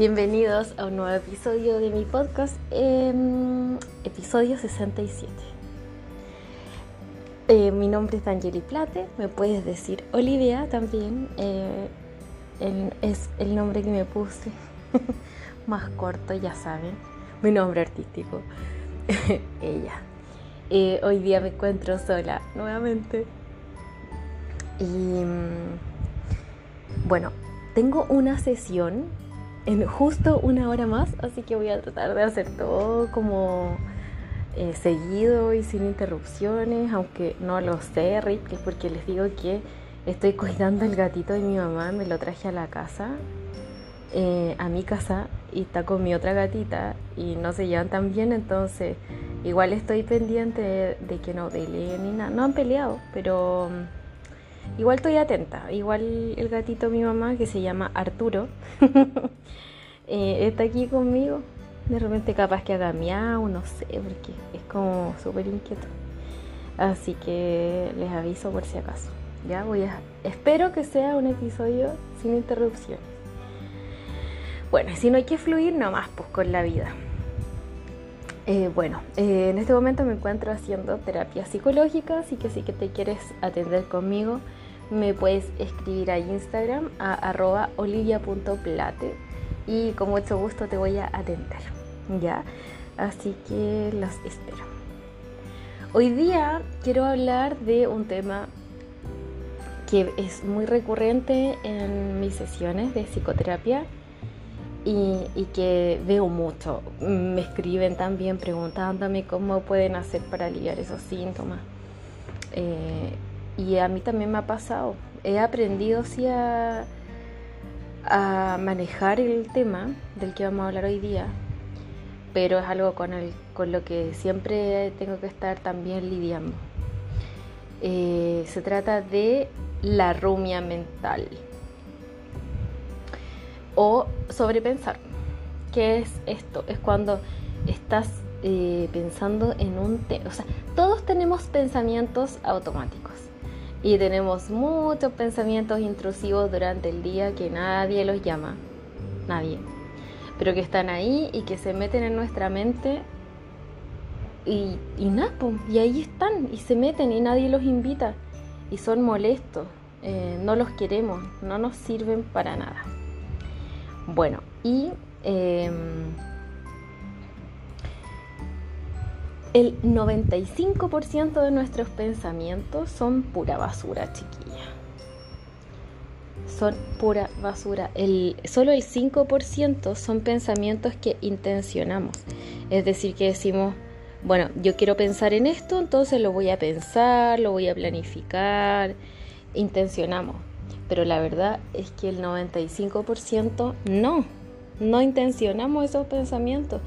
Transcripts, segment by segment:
Bienvenidos a un nuevo episodio de mi podcast, em, episodio 67. Eh, mi nombre es Angeli Plate, me puedes decir Olivia también, eh, es el nombre que me puse, más corto, ya saben, mi nombre artístico, ella. Eh, hoy día me encuentro sola nuevamente y mm, bueno, tengo una sesión en justo una hora más, así que voy a tratar de hacer todo como eh, seguido y sin interrupciones, aunque no lo sé, Rick, porque les digo que estoy cuidando el gatito de mi mamá, me lo traje a la casa, eh, a mi casa, y está con mi otra gatita y no se llevan tan bien, entonces igual estoy pendiente de, que no peleen ni nada. No han peleado, pero Igual estoy atenta. Igual el gatito de mi mamá, que se llama Arturo, eh, está aquí conmigo. De repente capaz que haga miau, no sé, porque es como súper inquieto. Así que les aviso por si acaso. Ya voy a... Espero que sea un episodio sin interrupciones. Bueno, si no hay que fluir nomás, pues con la vida. Eh, bueno, eh, en este momento me encuentro haciendo terapia psicológica, así que si que te quieres atender conmigo, me puedes escribir a Instagram a arroba olivia.plate y con mucho gusto te voy a atender, ¿ya? Así que los espero. Hoy día quiero hablar de un tema que es muy recurrente en mis sesiones de psicoterapia y, que veo mucho. Me escriben también preguntándome cómo pueden hacer para aliviar esos síntomas. Eh, y a mí también me ha pasado. He aprendido sí a, manejar el tema del que vamos a hablar hoy día, pero es algo con, el, con lo que siempre tengo que estar también lidiando. Eh, se trata de la rumia mental o sobrepensar. ¿Qué es esto? Es cuando estás eh, pensando en un tema. O sea, todos tenemos pensamientos automáticos y tenemos muchos pensamientos intrusivos durante el día que nadie los llama, nadie, pero que están ahí y que se meten en nuestra mente y, y nada, y ahí están y se meten y nadie los invita. Y son molestos, eh, no los queremos, no nos sirven para nada. Bueno, y em, El 95% de nuestros pensamientos son pura basura, chiquilla. Son pura basura. El, solo el 5% son pensamientos que intencionamos. Es decir, que decimos, bueno, yo quiero pensar en esto, entonces lo voy a pensar, lo voy a planificar, intencionamos. Pero la verdad es que el 95% no, no intencionamos esos pensamientos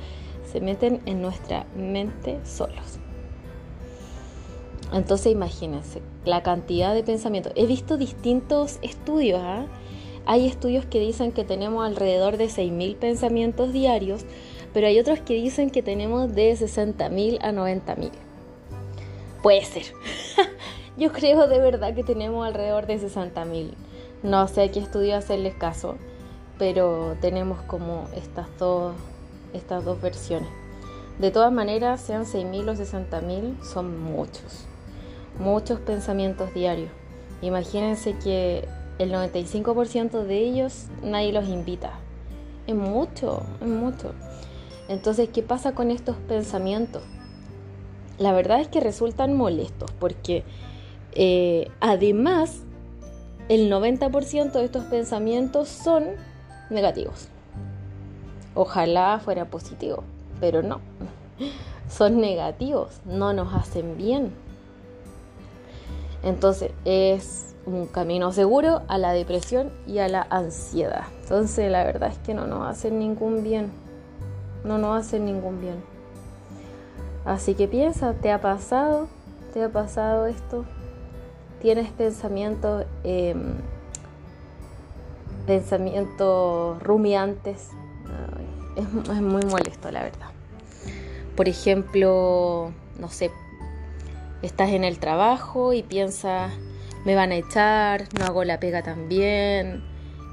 se meten en nuestra mente solos. Entonces imagínense la cantidad de pensamientos. He visto distintos estudios. ¿ah? Hay estudios que dicen que tenemos alrededor de 6.000 pensamientos diarios, pero hay otros que dicen que tenemos de 60.000 a 90.000. Puede ser. Yo creo de verdad que tenemos alrededor de 60.000. No sé a qué estudio hacerles caso, pero tenemos como estas dos estas dos versiones. De todas maneras, sean 6.000 o 60.000, son muchos, muchos pensamientos diarios. Imagínense que el 95% de ellos nadie los invita. Es mucho, es mucho. Entonces, ¿qué pasa con estos pensamientos? La verdad es que resultan molestos porque eh, además el 90% de estos pensamientos son negativos. Ojalá fuera positivo, pero no. Son negativos, no nos hacen bien. Entonces es un camino seguro a la depresión y a la ansiedad. Entonces la verdad es que no nos hacen ningún bien. No nos hacen ningún bien. Así que piensa, ¿te ha pasado? ¿Te ha pasado esto? ¿Tienes pensamientos, em, pensamientos rumiantes es, muy molesto, la verdad. Por ejemplo, no sé, estás en el trabajo y piensas, me van a echar, no hago la pega tan bien,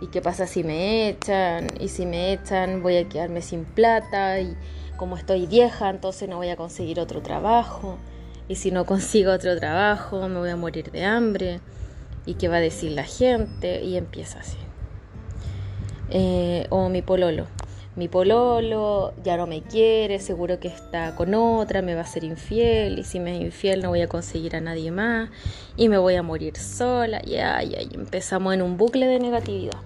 ¿Y qué pasa si me echan? Y si me echan voy a quedarme sin plata y como estoy vieja entonces no voy a conseguir otro trabajo. Y si no consigo otro trabajo me voy a morir de hambre. ¿Y qué va a decir la gente? Y empieza así. Eh, o mi pololo mi pololo ya no me quiere, seguro que está con otra, me va a ser infiel y si me es infiel no voy a conseguir a nadie más y me voy a morir sola y ay, empezamos en un bucle de negatividad.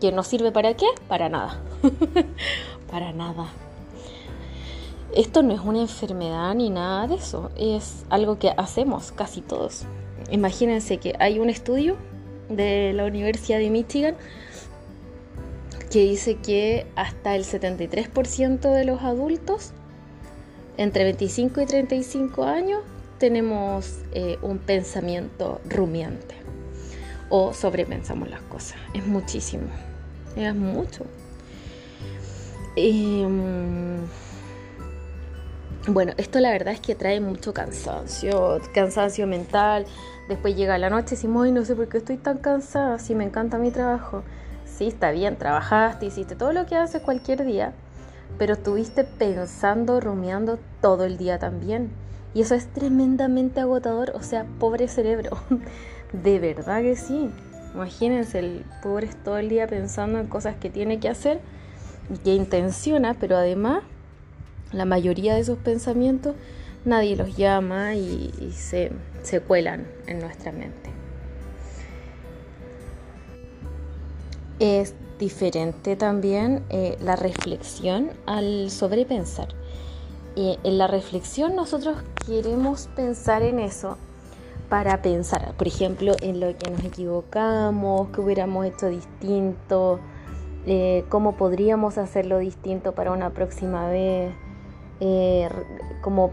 ¿Que no sirve para qué? Para nada. para nada. Esto no es una enfermedad ni nada de eso, es algo que hacemos casi todos. Imagínense que hay un estudio de la Universidad de Michigan que dice que hasta el 73% de los adultos entre 25 y 35 años tenemos eh, un pensamiento rumiante o sobrepensamos las cosas. Es muchísimo, es mucho. Em, bueno, esto la verdad es que trae mucho cansancio, cansancio mental. Después llega la noche y decimos, ay, no sé por qué estoy tan cansada, si me encanta mi trabajo sí, está bien, trabajaste, hiciste todo lo que haces cualquier día, pero estuviste pensando, rumiando todo el día también. Y eso es tremendamente agotador, o sea, pobre cerebro. De verdad que sí. Imagínense, el pobre es todo el día pensando en cosas que tiene que hacer y que intenciona, pero además la mayoría de esos pensamientos nadie los llama y, se, se cuelan en nuestra mente. Es diferente también eh, la reflexión al sobrepensar. en la reflexión nosotros queremos pensar en eso para pensar, por ejemplo, en lo que nos equivocamos, que hubiéramos hecho distinto, eh, cómo podríamos hacerlo distinto para una próxima vez, eh, cómo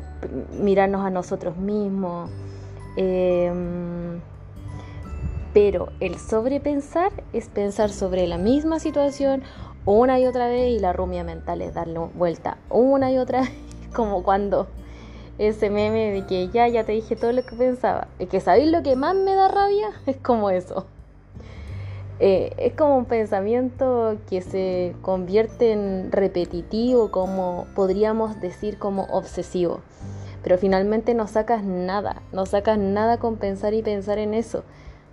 mirarnos a nosotros mismos. Pero el sobrepensar es pensar sobre la misma situación una y otra vez y la rumia mental es darle vuelta una y otra vez, como cuando ese meme de que ya, ya te dije todo lo que pensaba. Es que sabéis lo que más me da rabia, es como eso. Eh, es como un pensamiento que se convierte en repetitivo, como podríamos decir como obsesivo. Pero finalmente no sacas nada, no sacas nada con pensar y pensar en eso.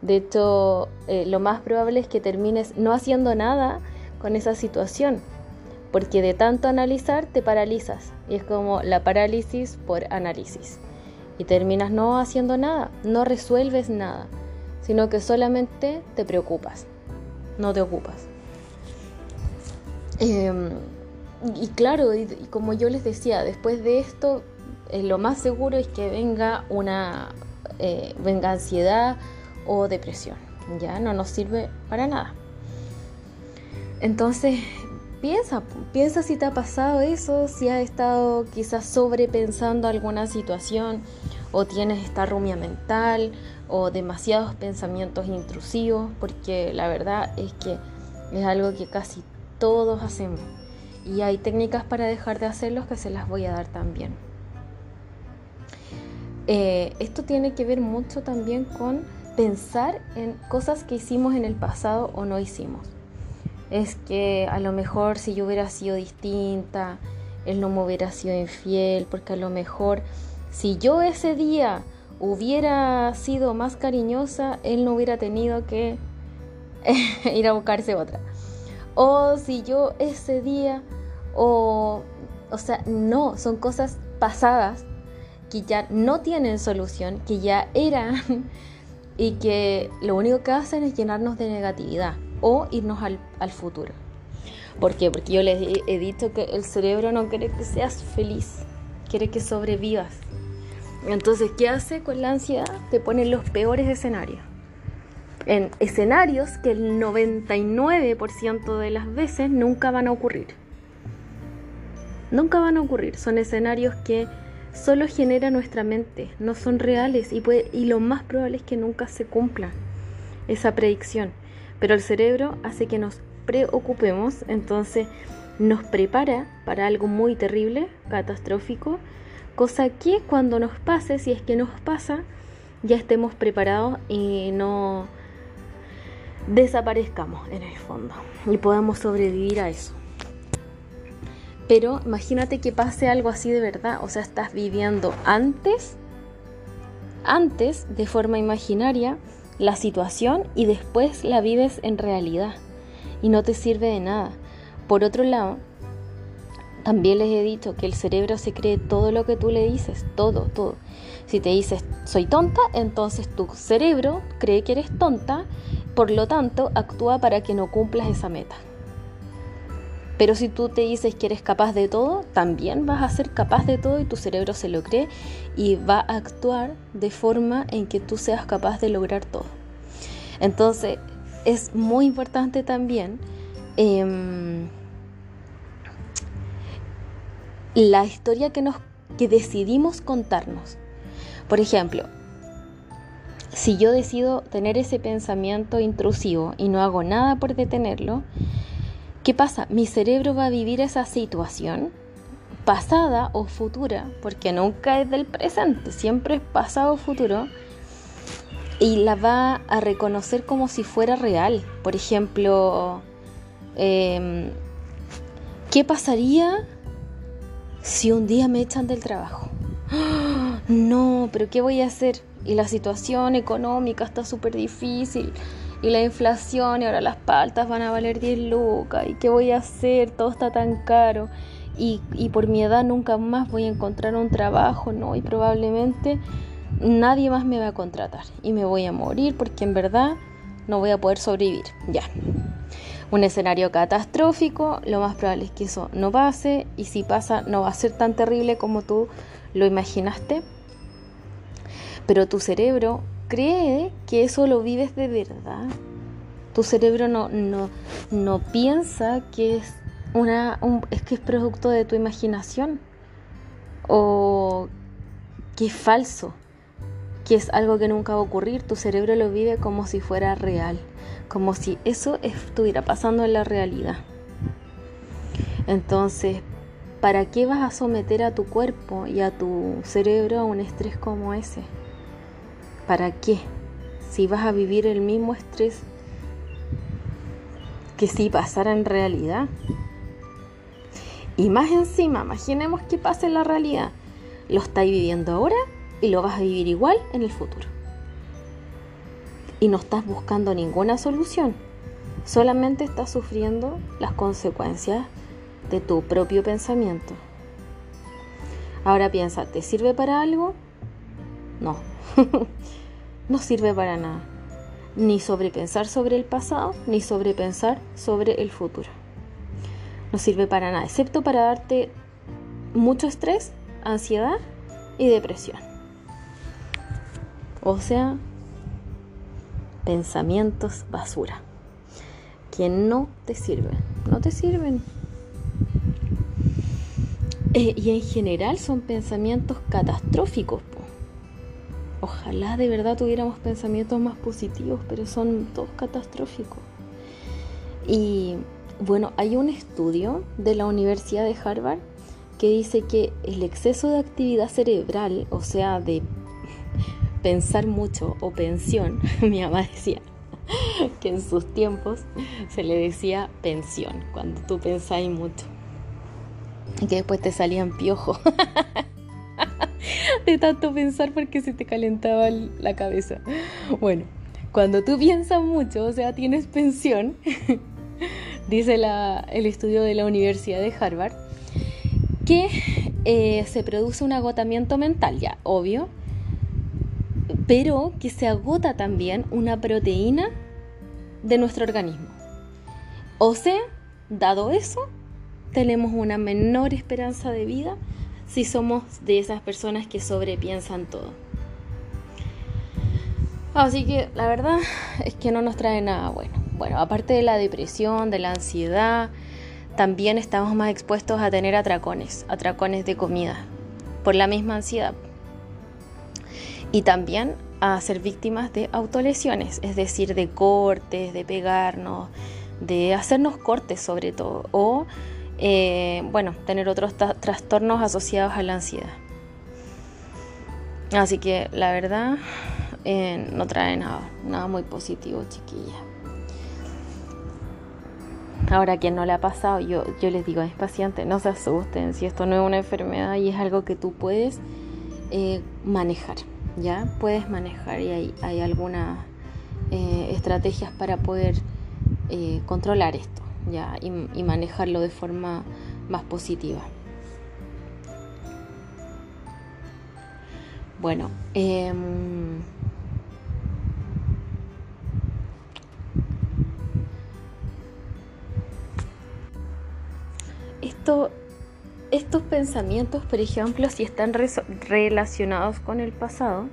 De hecho, eh, lo más probable es que termines no haciendo nada con esa situación, porque de tanto analizar te paralizas. Y es como la parálisis por análisis. Y terminas no haciendo nada, no resuelves nada, sino que solamente te preocupas, no te ocupas. Em, y claro, como yo les decía, después de esto, eh, lo más seguro es que venga una eh, venga ansiedad, o depresión. Ya no nos sirve para nada. Entonces, piensa, piensa si te ha pasado eso, si has estado quizás sobrepensando alguna situación o tienes esta rumia mental o demasiados pensamientos intrusivos, porque la verdad es que es algo que casi todos hacemos. Y hay técnicas para dejar de hacerlos que se las voy a dar también. Eh, esto tiene que ver mucho también con pensar en cosas que hicimos en el pasado o no hicimos. Es que a lo mejor si yo hubiera sido distinta, él no me hubiera sido infiel, porque a lo mejor si yo ese día hubiera sido más cariñosa, él no hubiera tenido que ir a buscarse otra. O si yo ese día, o, o sea, no, son cosas pasadas que ya no tienen solución, que ya eran y que lo único que hacen es llenarnos de negatividad o irnos al, futuro. ¿Por qué? Porque yo les he, dicho que el cerebro no quiere que seas feliz, quiere que sobrevivas. Entonces, ¿qué hace con la ansiedad? Te pone los peores escenarios. En escenarios que el 99% de las veces nunca van a ocurrir. Nunca van a ocurrir. Son escenarios que solo genera nuestra mente, no son reales y, y lo más probable es que nunca se cumpla esa predicción. Pero el cerebro hace que nos preocupemos, entonces nos prepara para algo muy terrible, catastrófico, cosa que cuando nos pase, si es que nos pasa, ya estemos preparados y no desaparezcamos en el fondo y podamos sobrevivir a eso. Pero imagínate que pase algo así de verdad, o sea, estás viviendo antes, antes de forma imaginaria la situación y después la vives en realidad y no te sirve de nada. Por otro lado, también les he dicho que el cerebro se cree todo lo que tú le dices, todo, todo. Si te dices soy tonta, entonces tu cerebro cree que eres tonta, por lo tanto actúa para que no cumplas esa meta. Pero si tú te dices que eres capaz de todo, también vas a ser capaz de todo y tu cerebro se lo cree y va a actuar de forma en que tú seas capaz de lograr todo. Entonces, es muy importante también em, la historia que, nos, que decidimos contarnos. Por ejemplo, si yo decido tener ese pensamiento intrusivo y no hago nada por detenerlo, ¿qué pasa? Mi cerebro va a vivir esa situación pasada o futura, porque nunca es del presente, siempre es pasado o futuro, y la va a reconocer como si fuera real. Por ejemplo, em, ¿qué pasaría si un día me echan del trabajo? No, pero ¿qué voy a hacer? Y la situación económica está súper difícil. Y la inflación, y ahora las paltas van a valer 10 lucas. ¿Y qué voy a hacer? Todo está tan caro. Y, y por mi edad nunca más voy a encontrar un trabajo, ¿no? Y probablemente nadie más me va a contratar. Y me voy a morir porque en verdad no voy a poder sobrevivir. Ya. Un escenario catastrófico, lo más probable es que eso no pase. Y si pasa, no va a ser tan terrible como tú lo imaginaste pero tu cerebro cree que eso lo vives de verdad. Tu cerebro no, no, no piensa que es, una, es que es producto de tu imaginación o que es falso, que es algo que nunca va a ocurrir. Tu cerebro lo vive como si fuera real, como si eso estuviera pasando en la realidad. Entonces, ¿para qué vas a someter a tu cuerpo y a tu cerebro a un estrés como ese? ¿Para qué? Si vas a vivir el mismo estrés que si pasara en realidad. Y más encima, imaginemos que pase en la realidad. Lo estáis viviendo ahora y lo vas a vivir igual en el futuro. Y no estás buscando ninguna solución. Solamente estás sufriendo las consecuencias de tu propio pensamiento. Ahora piensa, ¿te sirve para algo? No. no sirve para nada. Ni sobrepensar sobre el pasado, ni sobrepensar sobre el futuro. No sirve para nada, excepto para darte mucho estrés, ansiedad y depresión. O sea, pensamientos basura que no te sirven, no te sirven. Eh, y en general son pensamientos catastróficos. Ojalá de verdad tuviéramos pensamientos más positivos, pero son todos catastróficos. Y bueno, hay un estudio de la Universidad de Harvard que dice que el exceso de actividad cerebral, o sea, de pensar mucho o pensión, mi mamá decía que en sus tiempos se le decía pensión, cuando tú pensáis mucho. Y que después te salían piojos. de tanto pensar porque se te calentaba la cabeza. Bueno, cuando tú piensas mucho, o sea, tienes pensión, dice el estudio de la Universidad de Harvard, que eh, se produce un agotamiento mental, ya, obvio, pero que se agota también una proteína de nuestro organismo. O sea, dado eso, tenemos una menor esperanza de vida si somos de esas personas que sobrepiensan todo. Así que la verdad es que no nos trae nada bueno. Bueno, aparte de la depresión, de la ansiedad, también estamos más expuestos a tener atracones, atracones de comida, por la misma ansiedad. Y también a ser víctimas de autolesiones, es decir, de cortes, de pegarnos, de hacernos cortes sobre todo, o eh, bueno, tener otros trastornos asociados a la ansiedad. Así que la verdad eh, no trae nada, nada muy positivo, chiquilla. Ahora, quien no le ha pasado, yo, yo les digo a mis pacientes, no se asusten, si esto no es una enfermedad y es algo que tú puedes eh, manejar, ¿ya? Puedes manejar y hay, hay algunas estrategias para poder controlar esto, ¿ya? Y, manejarlo de forma más positiva. Bueno, eh, estos pensamientos, por ejemplo, si están relacionados con el pasado,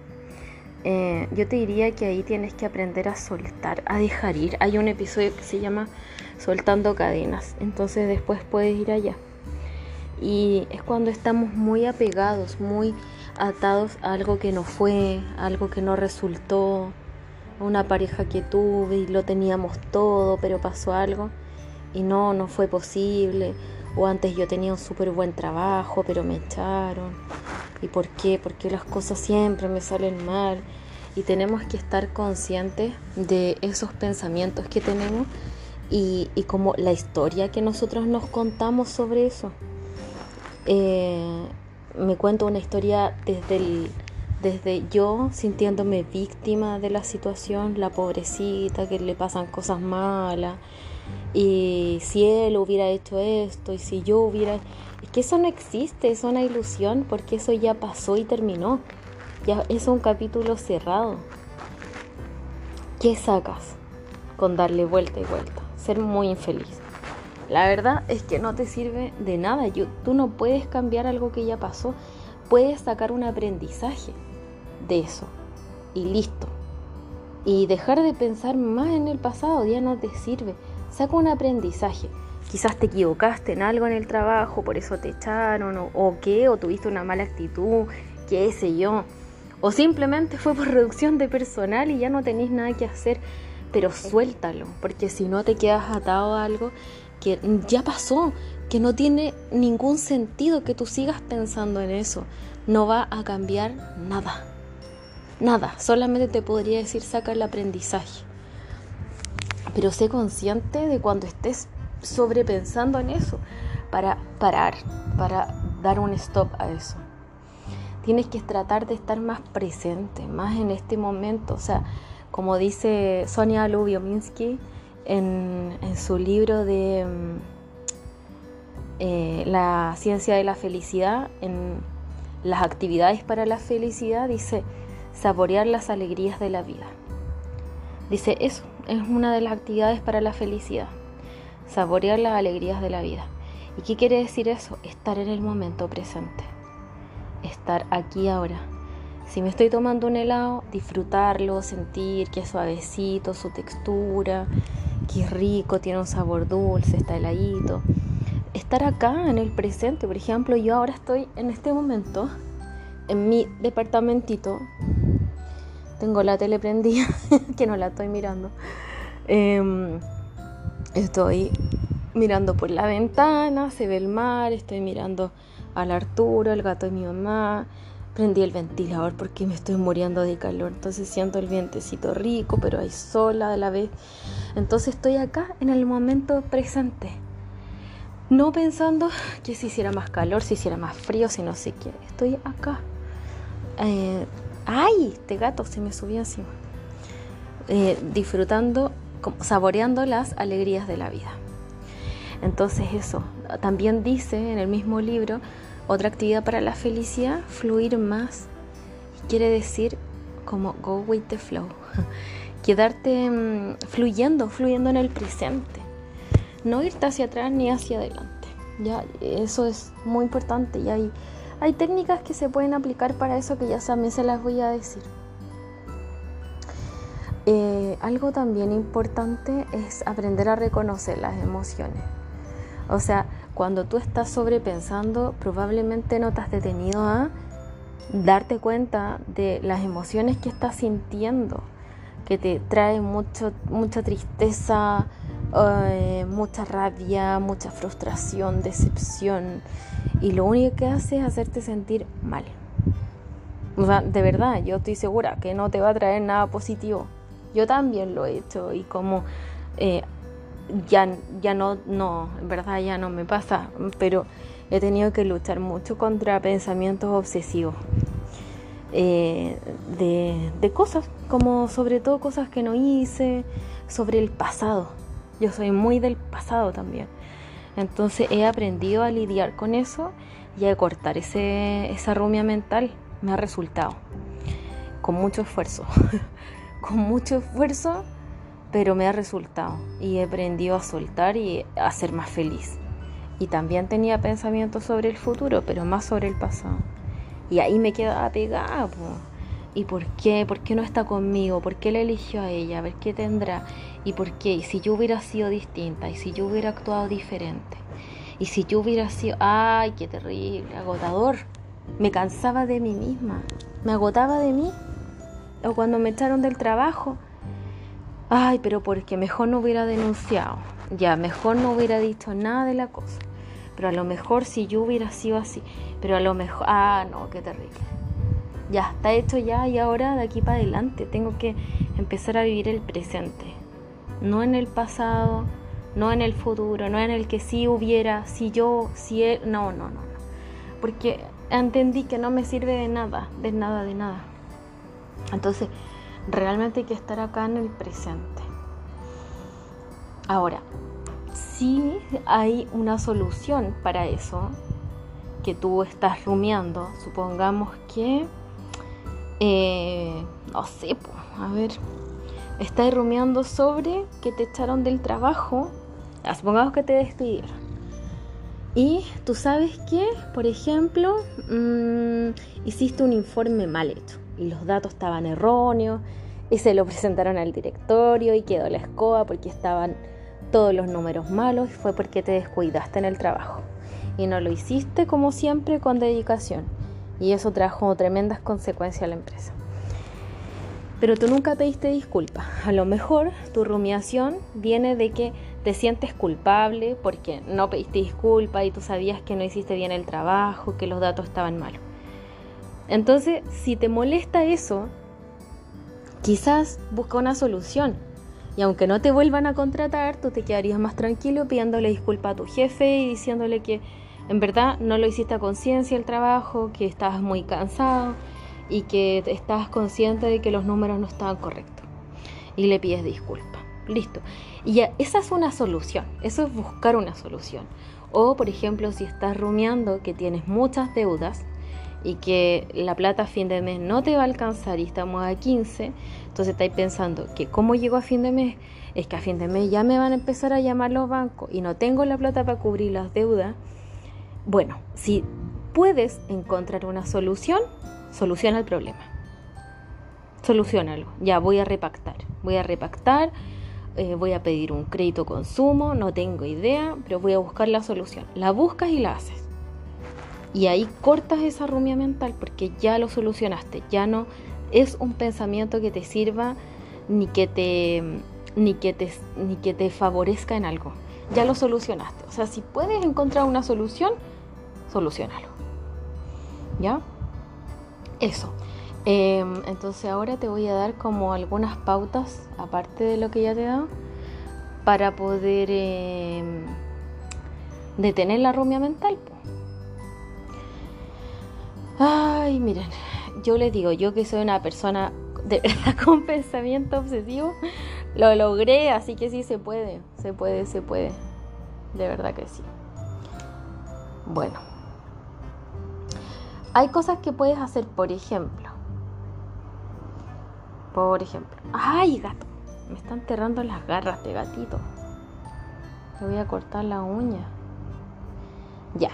eh, yo te diría que ahí tienes que aprender a soltar, a dejar ir. Hay un episodio que se llama Soltando cadenas, entonces después puedes ir allá. Y es cuando estamos muy apegados, muy atados a algo que no fue, algo que no resultó, una pareja que tuve y lo teníamos todo, pero pasó algo y no, no fue posible o antes yo tenía un súper buen trabajo, pero me echaron. ¿Y por qué? Porque las cosas siempre me salen mal. Y tenemos que estar conscientes de esos pensamientos que tenemos y, como la historia que nosotros nos contamos sobre eso. Eh, me cuento una historia desde, desde yo sintiéndome víctima de la situación, la pobrecita, que le pasan cosas malas y si él hubiera hecho esto y si yo hubiera... Es que eso no existe, es una ilusión porque eso ya pasó y terminó. Ya es un capítulo cerrado. ¿Qué sacas con darle vuelta y vuelta? Ser muy infeliz. La verdad es que no te sirve de nada. Yo, tú no puedes cambiar algo que ya pasó. Puedes sacar un aprendizaje de eso. Y listo. Y dejar de pensar más en el pasado ya no te sirve. Saca un aprendizaje. Quizás te equivocaste en algo en el trabajo, por eso te echaron, o, o qué, o tuviste una mala actitud, qué sé yo. O simplemente fue por reducción de personal y ya no tenéis nada que hacer. Pero suéltalo, porque si no te quedas atado a algo que ya pasó, que no tiene ningún sentido que tú sigas pensando en eso. No va a cambiar nada. Nada, solamente te podría decir sacar el aprendizaje pero sé consciente de cuando estés sobrepensando en eso para parar, para dar un stop a eso. Tienes que tratar de estar más presente, más en este momento. O sea, como dice Sonia Lubiominsky en, en su libro de mm, eh, La ciencia de la felicidad, en las actividades para la felicidad, dice saborear las alegrías de la vida. Dice eso, es una de las actividades para la felicidad, saborear las alegrías de la vida. ¿Y qué quiere decir eso? Estar en el momento presente, estar aquí ahora. Si me estoy tomando un helado, disfrutarlo, sentir que es suavecito, su textura, que rico, tiene un sabor dulce, está heladito. Estar acá en el presente, por ejemplo, yo ahora estoy en este momento en mi departamentito tengo la tele prendida, que no la estoy mirando. Em, estoy mirando por la ventana, se ve el mar, estoy mirando al Arturo, el gato de mi mamá. Prendí el ventilador porque me estoy muriendo de calor, entonces siento el vientecito rico, pero hay sola a la vez. Entonces estoy acá en el momento presente. No pensando que si hiciera más calor, si hiciera más frío, si no sé qué. Estoy acá. Eh, ¡Ay! Este gato se me subió encima. Eh, disfrutando, saboreando las alegrías de la vida. Entonces eso, también dice en el mismo libro, otra actividad para la felicidad, fluir más. Quiere decir como go with the flow. Quedarte mm, fluyendo, fluyendo en el presente. No irte hacia atrás ni hacia adelante. Ya, eso es muy importante y hay hay técnicas que se pueden aplicar para eso que ya también se las voy a decir. Eh, algo también importante es aprender a reconocer las emociones. O sea, cuando tú estás sobrepensando, probablemente no te has detenido a darte cuenta de las emociones que estás sintiendo, que te trae mucho, mucha tristeza, eh, mucha rabia, mucha frustración, decepción. Y lo único que hace es hacerte sentir mal. O sea, de verdad, yo estoy segura que no te va a traer nada positivo. Yo también lo he hecho y como eh, ya, ya no, no, en verdad ya no me pasa, pero he tenido que luchar mucho contra pensamientos obsesivos. Eh, de, de, cosas, como sobre todo cosas que no hice, sobre el pasado. Yo soy muy del pasado también. Entonces he aprendido a lidiar con eso y a cortar ese, esa rumia mental. Me ha resultado. Con mucho esfuerzo. con mucho esfuerzo, pero me ha resultado. Y he aprendido a soltar y a ser más feliz. Y también tenía pensamientos sobre el futuro, pero más sobre el pasado. Y ahí me quedaba pegada. ¿Y por qué? ¿Por qué no está conmigo? ¿Por qué le eligió a ella? A ver qué tendrá. ¿Y por qué? ¿Y si yo hubiera sido distinta? ¿Y si yo hubiera actuado diferente? ¿Y si yo hubiera sido... ¡Ay, qué terrible! Agotador. Me cansaba de mí misma. Me agotaba de mí. O cuando me echaron del trabajo. Ay, pero porque mejor no hubiera denunciado. Ya, mejor no hubiera dicho nada de la cosa. Pero a lo mejor si yo hubiera sido así. Pero a lo mejor... Ah, no, qué terrible ya está hecho ya y ahora de aquí para adelante tengo que empezar a vivir el presente, no en el pasado, no en el futuro, no en el que si hubiera, si yo, si él, no, no, no, no, porque entendí que no me sirve de nada, de nada, de nada. Entonces, realmente hay que estar acá en el presente. Ahora, si hay una solución para eso, que tú estás rumiando, supongamos que eh, no sé, a ver, estás rumiando sobre que te echaron del trabajo, ah, supongamos que te despidieron. Y tú sabes que, por ejemplo, mm, hiciste un informe mal hecho los datos estaban erróneos y se lo presentaron al directorio y quedó la escoba porque estaban todos los números malos y fue porque te descuidaste en el trabajo y no lo hiciste como siempre con dedicación y eso trajo tremendas consecuencias a la empresa. Pero tú nunca pediste disculpas. A lo mejor tu rumiación viene de que te sientes culpable porque no pediste disculpas y tú sabías que no hiciste bien el trabajo, que los datos estaban malos. Entonces, si te molesta eso, quizás busca una solución. Y aunque no te vuelvan a contratar, tú te quedarías más tranquilo pidiéndole disculpas a tu jefe y diciéndole que en verdad no lo hiciste a conciencia el trabajo, que estabas muy cansado y que estabas consciente de que los números no estaban correctos. Y le pides disculpas. Listo. Y esa es una solución. Eso es buscar una solución. O, por ejemplo, si estás rumiando que tienes muchas deudas y que la plata a fin de mes no te va a alcanzar y estamos a 15, entonces estáis pensando que cómo llego a fin de mes, es que a fin de mes ya me van a empezar a llamar los bancos y no tengo la plata para cubrir las deudas bueno, si puedes encontrar una solución, soluciona el problema. Solucionalo. Ya voy a repactar. Voy a repactar, eh, voy a pedir un crédito consumo, no tengo idea, pero voy a buscar la solución. La buscas y la haces. Y ahí cortas esa rumia mental porque ya lo solucionaste. Ya no es un pensamiento que te sirva ni que te, ni que te, ni que te favorezca en algo. Ya lo solucionaste. O sea, si puedes encontrar una solución, solucionalo. ¿Ya? Eso. Em, entonces ahora te voy a dar como algunas pautas, aparte de lo que ya te he dado, para poder em, detener la rumia mental. Ay, miren, yo les digo, yo que soy una persona de verdad con pensamiento obsesivo, lo logré, así que sí se puede, se puede, se puede. De verdad que sí. Bueno. Hay cosas que puedes hacer, por ejemplo. Por ejemplo. ¡Ay, gato! Me están enterrando las garras de gatito. Le voy a cortar la uña. Ya.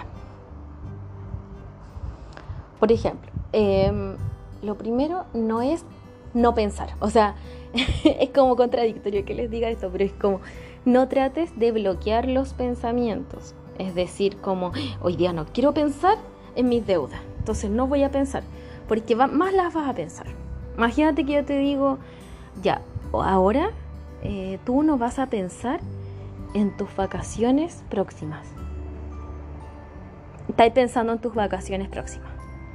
Por ejemplo, em, lo primero no es no pensar. O sea, es como contradictorio que les diga esto, pero es como no trates de bloquear los pensamientos. Es decir, como hoy día no quiero pensar en mis deudas. Entonces no voy a pensar, porque más las vas a pensar. Imagínate que yo te digo, ya, ahora eh, tú no vas a pensar en tus vacaciones próximas. Estás pensando en tus vacaciones próximas.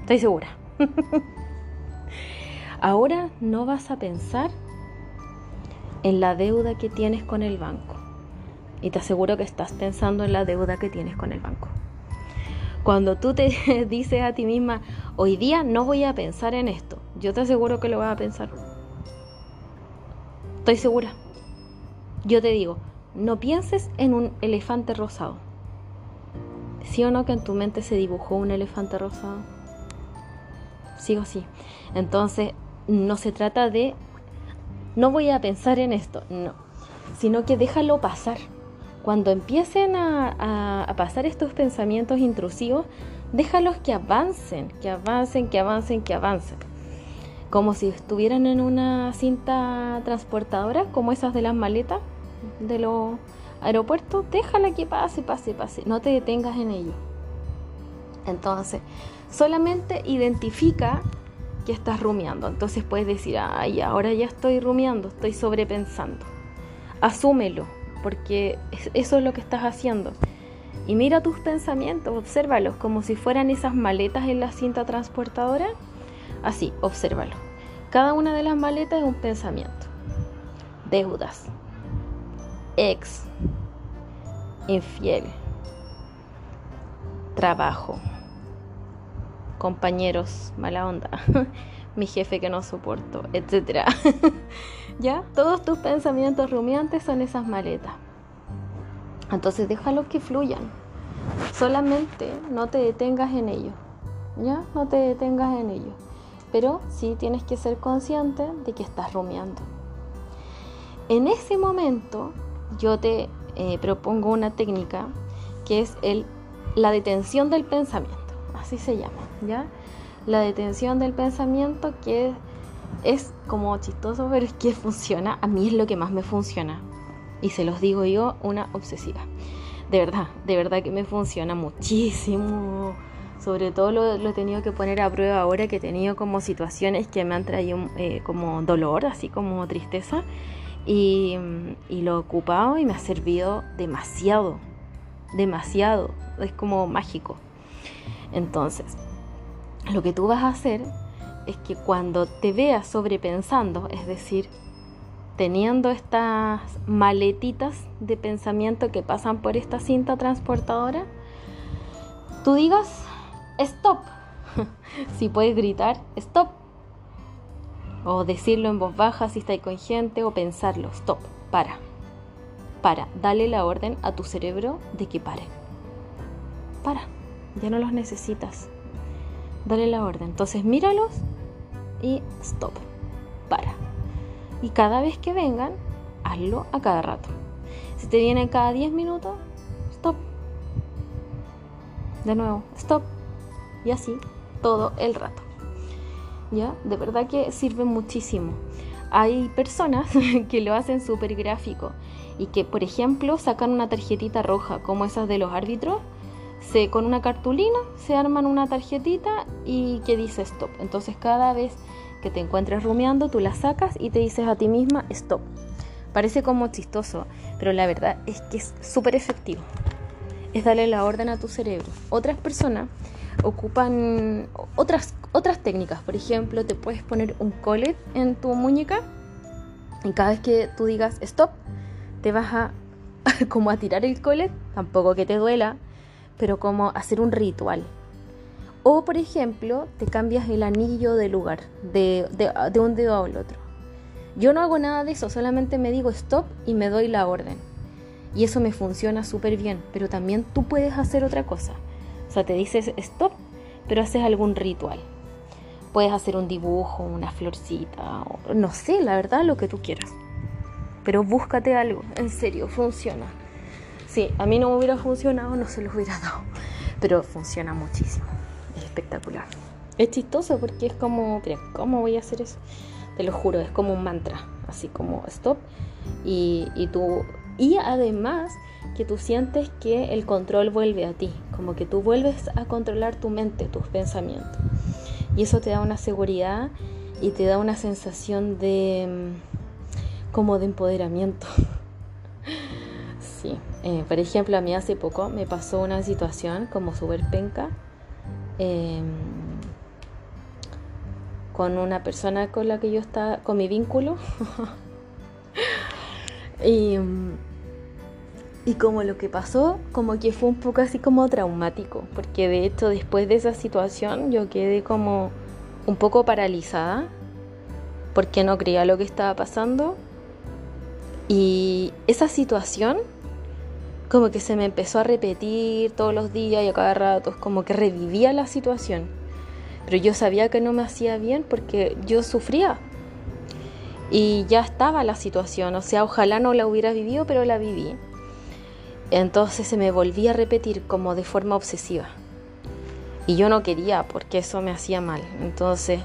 Estoy segura. ahora no vas a pensar en la deuda que tienes con el banco. Y te aseguro que estás pensando en la deuda que tienes con el banco. Cuando tú te dices a ti misma, hoy día no voy a pensar en esto, yo te aseguro que lo vas a pensar. Estoy segura. Yo te digo, no pienses en un elefante rosado. ¿Sí o no que en tu mente se dibujó un elefante rosado? Sí o sí. Entonces, no se trata de, no voy a pensar en esto, no, sino que déjalo pasar. Cuando empiecen a, a pasar estos pensamientos intrusivos, déjalos que avancen, que avancen, que avancen, que avancen. Como si estuvieran en una cinta transportadora, como esas de las maletas de los aeropuertos, déjala que pase, pase, pase, no te detengas en ello. Entonces, solamente identifica que estás rumiando. Entonces puedes decir, ay, ahora ya estoy rumiando, estoy sobrepensando. Asúmelo, porque eso es lo que estás haciendo. Y mira tus pensamientos, obsérvalos como si fueran esas maletas en la cinta transportadora. Así, obsérvalo. Cada una de las maletas es un pensamiento. Deudas. Ex. Infiel. Trabajo compañeros, mala onda, mi jefe que no soporto, etc. ¿Ya? Todos tus pensamientos rumiantes son esas maletas. Entonces déjalos que fluyan. Solamente no te detengas en ello. ¿Ya? No te detengas en ello. Pero sí tienes que ser consciente de que estás rumiando. En ese momento yo te eh, propongo una técnica que es el, la detención del pensamiento. Así se llama. La detención del pensamiento que es como chistoso, pero es que funciona. A mí es lo que más me funciona. Y se los digo yo, una obsesiva. De verdad, de verdad que me funciona muchísimo. Sobre todo lo, he tenido que poner a prueba ahora que he tenido como situaciones que me han traído eh, como dolor, así como tristeza. Y, y lo he ocupado y me ha servido demasiado. Demasiado. Es como mágico. Entonces, lo que tú vas a hacer es que cuando te veas sobrepensando, es decir, teniendo estas maletitas de pensamiento que pasan por esta cinta transportadora, tú digas, stop. si puedes gritar, stop. O decirlo en voz baja si estás con gente, o pensarlo, stop, para. Para, dale la orden a tu cerebro de que pare. Para, ya no los necesitas dale la orden. Entonces míralos y stop, para. Y cada vez que vengan, hazlo a cada rato. Si te vienen cada 10 minutos, stop. De nuevo, stop. Y así todo el rato. ¿Ya? De verdad que sirve muchísimo. Hay personas que lo hacen súper gráfico y que, por ejemplo, sacan una tarjetita roja como esas de los árbitros con una cartulina se arman una tarjetita y que dice stop. Entonces cada vez que te encuentres rumiando, tú la sacas y te dices a ti misma stop. Parece como chistoso, pero la verdad es que es súper efectivo. Es darle la orden a tu cerebro. Otras personas ocupan otras, otras técnicas. Por ejemplo, te puedes poner un collet en tu muñeca y cada vez que tú digas stop, te vas a como a tirar el collet, tampoco que te duela, pero como hacer un ritual. O, por ejemplo, te cambias el anillo de lugar, de, de, un dedo al otro. Yo no hago nada de eso, solamente me digo stop y me doy la orden. Y eso me funciona súper bien, pero también tú puedes hacer otra cosa. O sea, te dices stop, pero haces algún ritual. Puedes hacer un dibujo, una florcita, no sé, la verdad, lo que tú quieras. Pero búscate algo, en serio, funciona. Sí, a mí no me hubiera funcionado, no se los hubiera dado. Pero funciona muchísimo. Es espectacular. Es chistoso porque es como, ¿cómo voy a hacer eso? Te lo juro, es como un mantra. Así como stop. Y, y tú. Y además que tú sientes que el control vuelve a ti. Como que tú vuelves a controlar tu mente, tus pensamientos. Y eso te da una seguridad y te da una sensación de. Mm, como de empoderamiento. Sí, eh, por ejemplo, a mí hace poco me pasó una situación como súper penca em, con una persona con la que yo estaba, con mi vínculo. y, Y como lo que pasó, como que fue un poco así como traumático, porque de hecho después de esa situación yo quedé como un poco paralizada, porque no creía lo que estaba pasando. Y esa situación como que se me empezó a repetir todos los días y a cada rato, como que revivía la situación. Pero yo sabía que no me hacía bien porque yo sufría. Y ya estaba la situación, o sea, ojalá no la hubiera vivido, pero la viví. Entonces se me volvía a repetir como de forma obsesiva. Y yo no quería porque eso me hacía mal. Entonces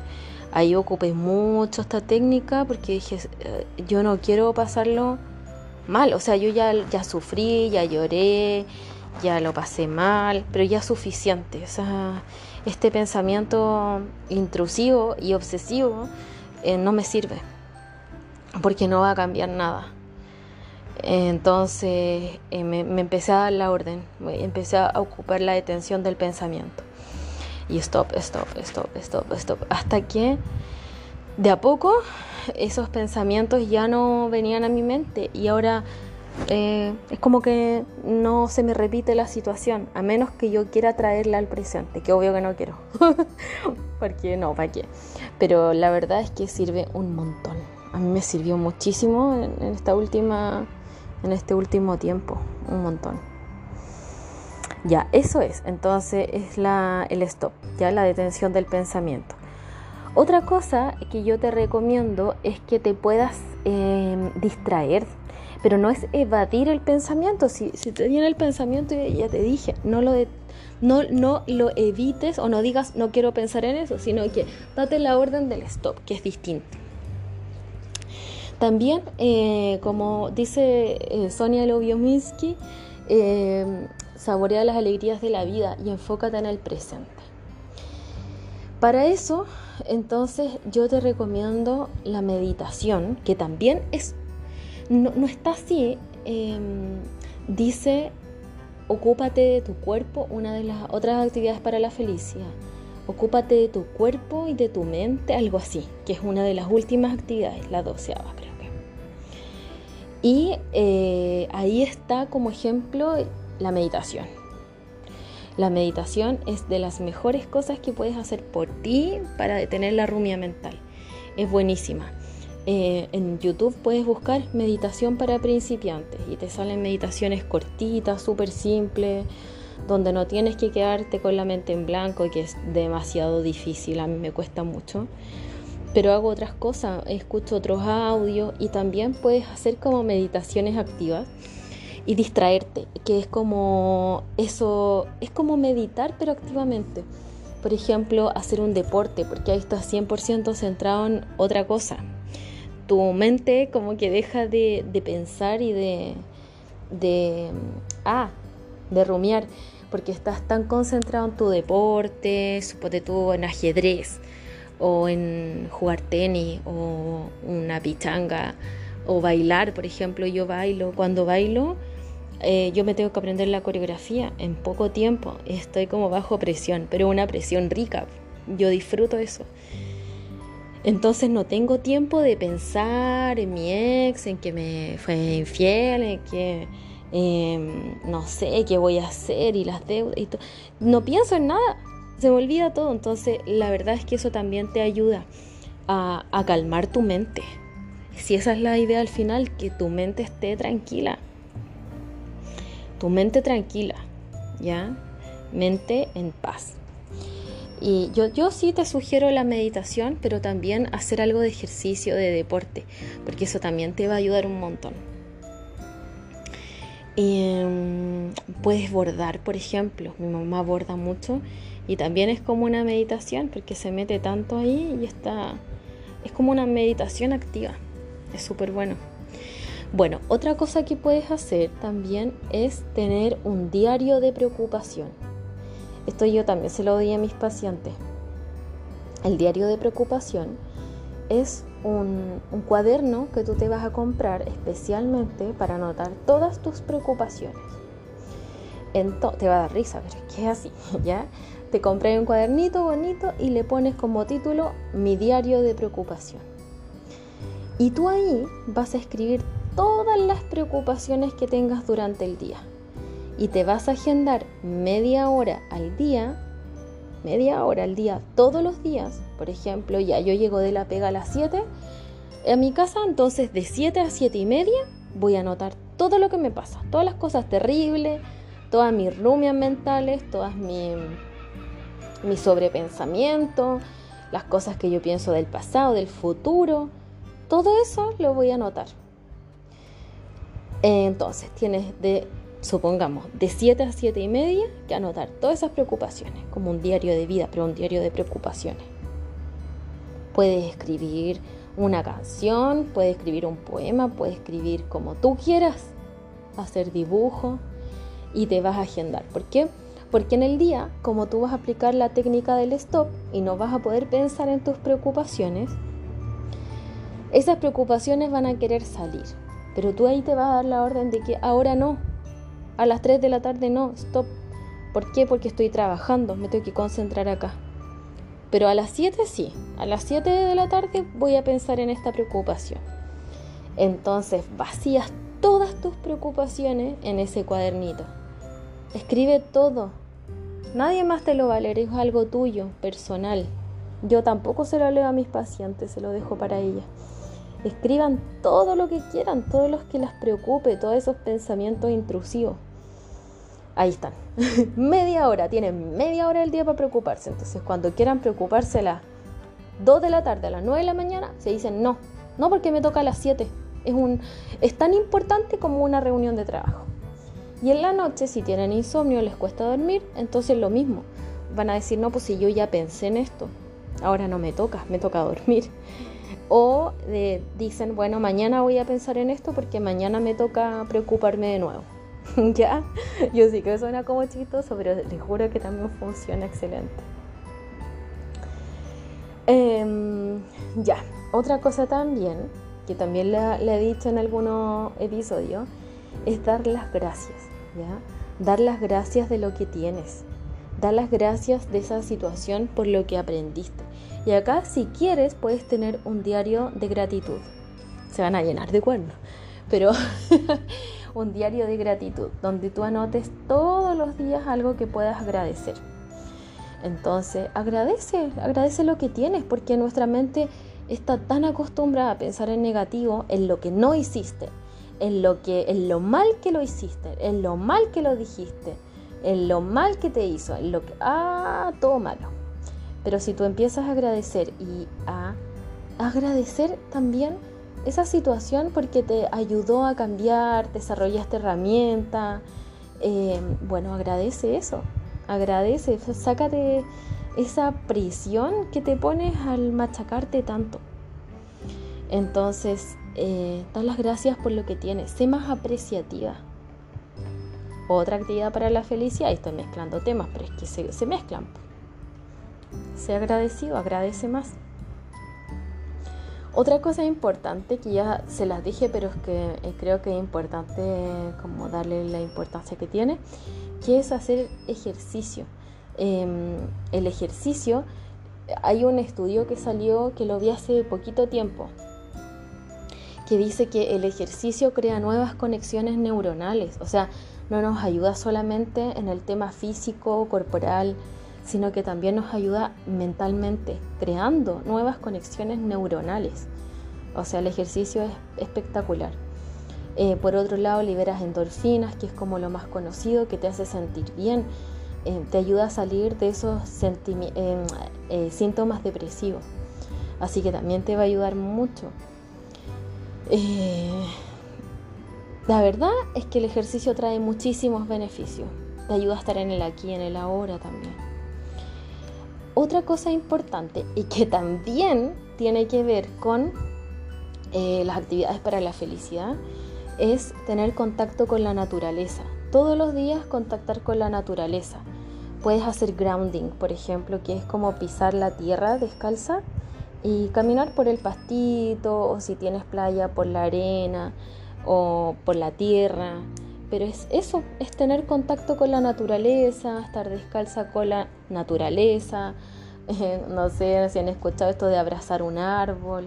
ahí ocupé mucho esta técnica porque dije, eh, yo no quiero pasarlo mal. O sea, yo ya, ya sufrí, ya lloré, ya lo pasé mal, pero ya es suficiente. O sea, este pensamiento intrusivo y obsesivo eh, no me sirve porque no va a cambiar nada. Entonces eh, me, empecé a dar la orden, empecé a ocupar la detención del pensamiento. Y stop, stop, stop, stop, stop. Hasta que de a poco esos pensamientos ya no venían a mi mente y ahora eh, es como que no se me repite la situación, a menos que yo quiera traerla al presente, que obvio que no quiero. Porque no, ¿para qué? Pero la verdad es que sirve un montón. A mí me sirvió muchísimo en esta última en este último tiempo, un montón. Ya, eso es, entonces es la, el stop, ya la detención del pensamiento. Otra cosa que yo te recomiendo es que te puedas em, distraer, pero no es evadir el pensamiento. Si, te viene el pensamiento, ya te dije, no lo, no, no lo evites o no digas no quiero pensar en eso, sino que date la orden del stop, que es distinto. También, eh, como dice eh, Sonia Lobiominsky, eh, saborea las alegrías de la vida y enfócate en el presente. Para eso, entonces, yo te recomiendo la meditación, que también es, no, está así, em, dice, ocúpate de tu cuerpo, una de las otras actividades para la felicidad. Ocúpate de tu cuerpo y de tu mente, algo así, que es una de las últimas actividades, la doceava, creo. Y eh, ahí está como ejemplo la meditación. La meditación es de las mejores cosas que puedes hacer por ti para detener la rumia mental. Es buenísima. Eh, en YouTube puedes buscar meditación para principiantes y te salen meditaciones cortitas, súper simples, donde no tienes que quedarte con la mente en blanco, que es demasiado difícil, a mí me cuesta mucho pero hago otras cosas, escucho otros audios y también puedes hacer como meditaciones activas y distraerte, que es como eso, es como meditar pero activamente. Por ejemplo, hacer un deporte, porque ahí estás 100% centrado en otra cosa. Tu mente como que deja de, pensar y de, de, ah, de rumiar, porque estás tan concentrado en tu deporte, suponte tú en ajedrez o en jugar tenis o una pichanga o bailar, por ejemplo, yo bailo. Cuando bailo, eh, yo me tengo que aprender la coreografía en poco tiempo. Estoy como bajo presión, pero una presión rica. Yo disfruto eso. Entonces no tengo tiempo de pensar en mi ex, en que me fue infiel, en que em, no sé qué voy a hacer y las deudas. No pienso en nada se me olvida todo. Entonces, la verdad es que eso también te ayuda a, calmar tu mente. Si esa es la idea al final, que tu mente esté tranquila. Tu mente tranquila, ¿ya? Mente en paz. Y yo, yo sí te sugiero la meditación, pero también hacer algo de ejercicio, de deporte, porque eso también te va a ayudar un montón. Y, mm, puedes bordar, por ejemplo. Mi mamá borda mucho y también es como una meditación porque se mete tanto ahí y está... Es como una meditación activa. Es súper bueno. Bueno, otra cosa que puedes hacer también es tener un diario de preocupación. Esto yo también se lo doy a mis pacientes. El diario de preocupación es un, cuaderno que tú te vas a comprar especialmente para anotar todas tus preocupaciones. te va a dar risa, pero es que es así, ¿ya? Te compré un cuadernito bonito y le pones como título Mi diario de preocupación. Y tú ahí vas a escribir todas las preocupaciones que tengas durante el día. Y te vas a agendar media hora al día, media hora al día todos los días, por ejemplo, ya yo llego de la pega a las 7 a mi casa, entonces de 7 a 7 y media voy a anotar todo lo que me pasa, todas las cosas terribles, todas mis rumias mentales, todas mi, mi sobrepensamiento, las cosas que yo pienso del pasado, del futuro, todo eso lo voy a anotar. Entonces, tienes de, supongamos, de 7 a 7 y media que anotar todas esas preocupaciones, como un diario de vida, pero un diario de preocupaciones. Puedes escribir una canción, puedes escribir un poema, puedes escribir como tú quieras, hacer dibujo y te vas a agendar. ¿Por qué? Porque en el día, como tú vas a aplicar la técnica del stop y no vas a poder pensar en tus preocupaciones, esas preocupaciones van a querer salir. Pero tú ahí te vas a dar la orden de que ahora no, a las 3 de la tarde no, stop. ¿Por qué? Porque estoy trabajando, me tengo que concentrar acá. Pero a las 7 sí, a las 7 de la tarde voy a pensar en esta preocupación. Entonces vacías todas tus preocupaciones en ese cuadernito. Escribe todo. Nadie más te lo va a leer, es algo tuyo, personal. Yo tampoco se lo leo a mis pacientes, se lo dejo para ellas. Escriban todo lo que quieran, todos los que las preocupe, todos esos pensamientos intrusivos. Ahí están. media hora, tienen media hora del día para preocuparse. Entonces, cuando quieran preocuparse a las 2 de la tarde, a las 9 de la mañana, se dicen no, no porque me toca a las 7. Es, un, es tan importante como una reunión de trabajo. Y en la noche, si tienen insomnio, les cuesta dormir, entonces lo mismo. Van a decir, no, pues si yo ya pensé en esto, ahora no me toca, me toca dormir. O dicen, bueno, mañana voy a pensar en esto porque mañana me toca preocuparme de nuevo. ¿Ya? Yo sí que suena como chistoso, pero les juro que también funciona excelente. Em, ya, otra cosa también, que también le, he dicho en algunos episodios, es dar las gracias, ¿ya? Dar las gracias de lo que tienes. Dar las gracias de esa situación por lo que aprendiste. Y acá, si quieres, puedes tener un diario de gratitud. Se van a llenar de cuernos, pero un diario de gratitud, donde tú anotes todos los días algo que puedas agradecer. Entonces, agradece, agradece lo que tienes, porque nuestra mente está tan acostumbrada a pensar en negativo, en lo que no hiciste, en lo que, en lo mal que lo hiciste, en lo mal que lo dijiste, en lo mal que te hizo, en lo que, ah, todo malo. Pero si tú empiezas a agradecer y a agradecer también esa situación porque te ayudó a cambiar, desarrollaste herramienta. Eh, bueno, agradece eso, agradece, sácate esa prisión que te pones al machacarte tanto. Entonces, eh, las gracias por lo que tienes, sé más apreciativa. Otra actividad para la felicidad, y estoy mezclando temas, pero es que se mezclan. Sé agradecido, agradece más. Otra cosa importante que ya se las dije, pero es que eh, creo que es importante como darle la importancia que tiene, que es hacer ejercicio. Em, el ejercicio, hay un estudio que salió que lo vi hace poquito tiempo, que dice que el ejercicio crea nuevas conexiones neuronales, o sea, no nos ayuda solamente en el tema físico, corporal, sino que también nos ayuda mentalmente, creando nuevas conexiones neuronales. O sea, el ejercicio es espectacular. Eh, por otro lado, liberas endorfinas, que es como lo más conocido, que te hace sentir bien, eh, te ayuda a salir de esos eh, síntomas depresivos. Así que también te va a ayudar mucho. la verdad es que el ejercicio trae muchísimos beneficios. Te ayuda a estar en el aquí, en el ahora también. Otra cosa importante y que también tiene que ver con eh, las actividades para la felicidad es tener contacto con la naturaleza. Todos los días contactar con la naturaleza. Puedes hacer grounding, por ejemplo, que es como pisar la tierra descalza y caminar por el pastito o si tienes playa por la arena o por la tierra. Pero es eso, es tener contacto con la naturaleza, estar descalza con la naturaleza. no sé si han escuchado esto de abrazar un árbol.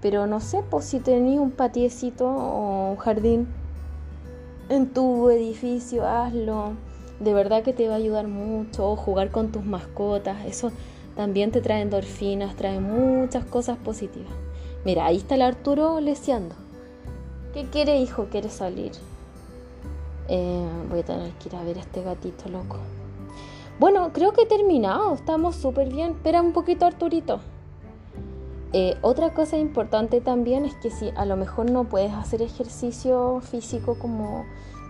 Pero no sé, pues si tenías un patiecito o un jardín en tu edificio, hazlo. De verdad que te va a ayudar mucho. O jugar con tus mascotas, eso también te trae endorfinas, trae muchas cosas positivas. Mira, ahí está el Arturo leseando. ¿Qué quiere, hijo? ¿Quiere salir? Eh, voy a tener que ir a ver a este gatito loco. Bueno, creo que he terminado. Estamos súper bien. Espera un poquito, Arturito. Eh, otra cosa importante también es que si a lo mejor no puedes hacer ejercicio físico como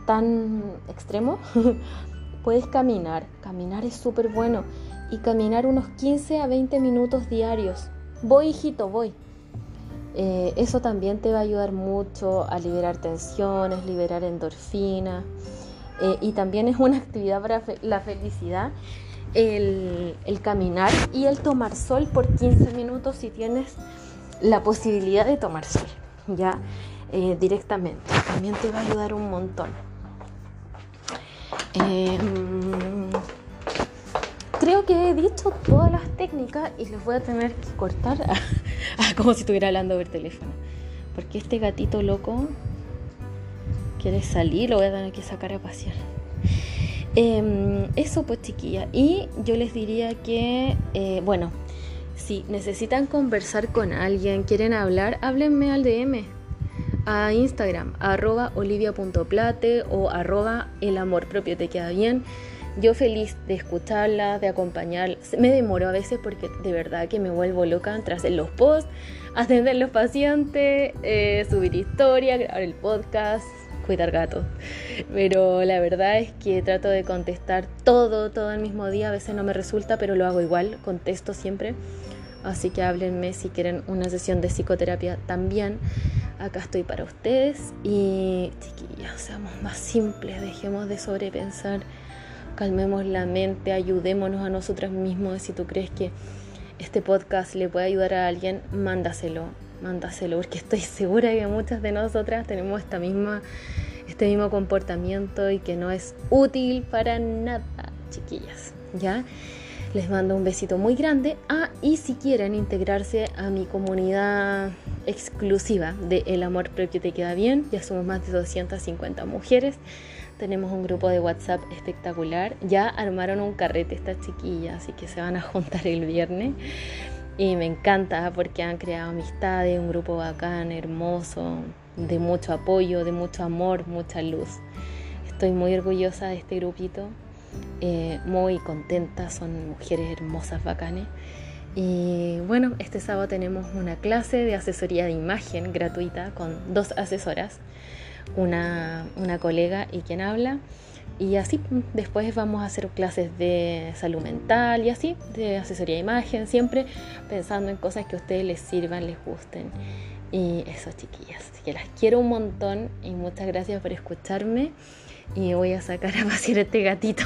tan extremo, puedes caminar. Caminar es súper bueno. Y caminar unos 15 a 20 minutos diarios. Voy, hijito, voy. Eh, eso también te va a ayudar mucho a liberar tensiones, liberar endorfinas. Eh, y también es una actividad para la felicidad el, caminar y el tomar sol por 15 minutos si tienes la posibilidad de tomar sol, ya eh, directamente. También te va a ayudar un montón. Em, creo que he dicho todas las técnicas y les voy a tener que cortar como si estuviera hablando por teléfono. Porque este gatito loco quiere salir, lo voy a tener que sacar a pasear. Em, eso pues chiquilla. Y yo les diría que, eh, bueno, si necesitan conversar con alguien, quieren hablar, háblenme al DM, a Instagram, arroba olivia.plate o arroba el amor propio te queda bien. Yo feliz de escucharla, de acompañar. Me demoro a veces porque de verdad que me vuelvo loca tras hacer los posts, atender los pacientes, eh, subir historia, grabar el podcast, cuidar gatos. Pero la verdad es que trato de contestar todo, todo el mismo día. A veces no me resulta, pero lo hago igual, contesto siempre. Así que háblenme si quieren una sesión de psicoterapia también. Acá estoy para ustedes. Y chiquillas, seamos más simples, dejemos de sobrepensar, calmemos la mente, ayudémonos a nosotras mismos. Si tú crees que este podcast le puede ayudar a alguien, mándaselo mándaselo, porque estoy segura que muchas de nosotras tenemos esta misma, este mismo comportamiento y que no es útil para nada, chiquillas, ¿ya? Les mando un besito muy grande. Ah, y si quieren integrarse a mi comunidad exclusiva de El Amor Propio Te Queda Bien, ya somos más de 250 mujeres. Tenemos un grupo de WhatsApp espectacular. Ya armaron un carrete estas chiquillas, así que se van a juntar el viernes. Y me encanta porque han creado amistades, un grupo bacán, hermoso, de mucho apoyo, de mucho amor, mucha luz. Estoy muy orgullosa de este grupito, eh, muy contenta, son mujeres hermosas, bacanes. Y bueno, este sábado tenemos una clase de asesoría de imagen gratuita con dos asesoras, una, una colega y quien habla. Y así después vamos a hacer clases de salud mental y así, de asesoría de imagen, siempre pensando en cosas que a ustedes les sirvan, les gusten. Y eso, chiquillas. Que las quiero un montón y muchas gracias por escucharme. Y voy a sacar a pasear este gatito.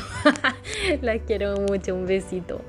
las quiero mucho. Un besito.